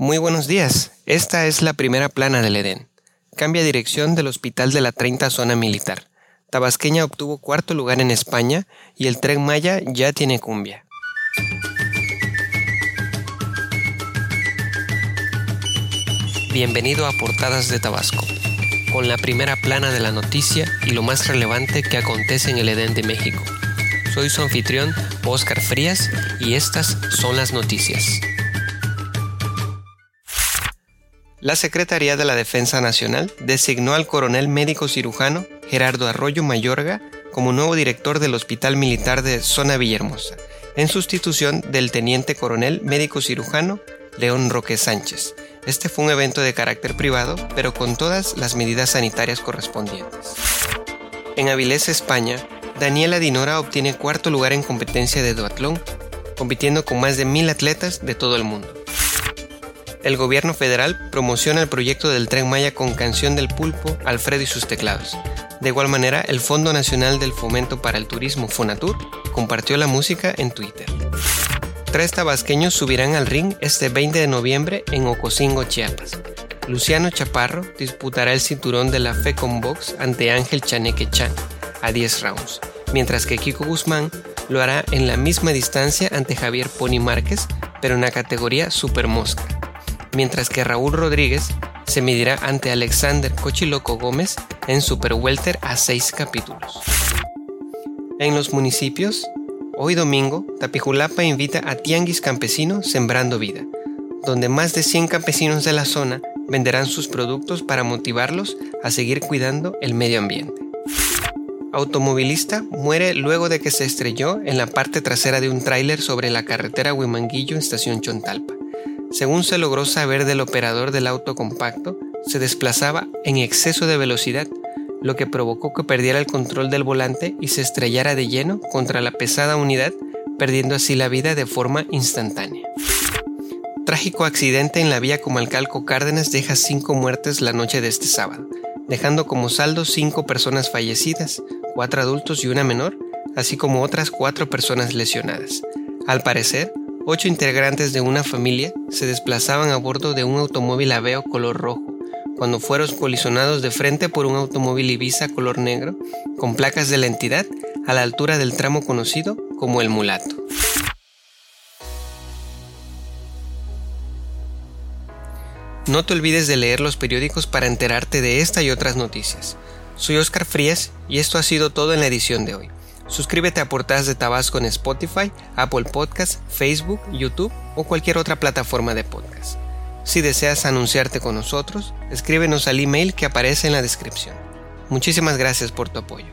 Muy buenos días. Esta es la primera plana del Edén. Cambia dirección del Hospital de la 30 Zona Militar. Tabasqueña obtuvo cuarto lugar en España y el tren Maya ya tiene cumbia. Bienvenido a Portadas de Tabasco, con la primera plana de la noticia y lo más relevante que acontece en el Edén de México. Soy su anfitrión, Oscar Frías, y estas son las noticias. La Secretaría de la Defensa Nacional designó al coronel médico cirujano Gerardo Arroyo Mayorga como nuevo director del Hospital Militar de Zona Villahermosa, en sustitución del teniente coronel médico cirujano León Roque Sánchez. Este fue un evento de carácter privado, pero con todas las medidas sanitarias correspondientes. En Avilés, España, Daniela Dinora obtiene cuarto lugar en competencia de duatlón, compitiendo con más de mil atletas de todo el mundo el gobierno federal promociona el proyecto del tren Maya con canción del pulpo Alfredo y sus teclados. De igual manera, el Fondo Nacional del Fomento para el Turismo, Fonatur, compartió la música en Twitter. Tres tabasqueños subirán al ring este 20 de noviembre en Ocosingo, Chiapas. Luciano Chaparro disputará el cinturón de la FECOM Box ante Ángel Chaneque Chan a 10 rounds, mientras que Kiko Guzmán lo hará en la misma distancia ante Javier Pony Márquez, pero en la categoría Super Mosca mientras que Raúl Rodríguez se medirá ante Alexander Cochiloco Gómez en Super Welter a seis capítulos. En los municipios, hoy domingo, Tapijulapa invita a Tianguis Campesino Sembrando Vida, donde más de 100 campesinos de la zona venderán sus productos para motivarlos a seguir cuidando el medio ambiente. Automovilista muere luego de que se estrelló en la parte trasera de un tráiler sobre la carretera Huimanguillo estación Chontalpa. Según se logró saber del operador del auto compacto, se desplazaba en exceso de velocidad, lo que provocó que perdiera el control del volante y se estrellara de lleno contra la pesada unidad, perdiendo así la vida de forma instantánea. Trágico accidente en la vía Comalcalco Cárdenas deja cinco muertes la noche de este sábado, dejando como saldo cinco personas fallecidas, cuatro adultos y una menor, así como otras cuatro personas lesionadas. Al parecer, Ocho integrantes de una familia se desplazaban a bordo de un automóvil Aveo color rojo, cuando fueron colisionados de frente por un automóvil Ibiza color negro, con placas de la entidad a la altura del tramo conocido como el Mulato. No te olvides de leer los periódicos para enterarte de esta y otras noticias. Soy Oscar Frías y esto ha sido todo en la edición de hoy. Suscríbete a Portadas de Tabasco en Spotify, Apple Podcast, Facebook, YouTube o cualquier otra plataforma de podcast. Si deseas anunciarte con nosotros, escríbenos al email que aparece en la descripción. Muchísimas gracias por tu apoyo.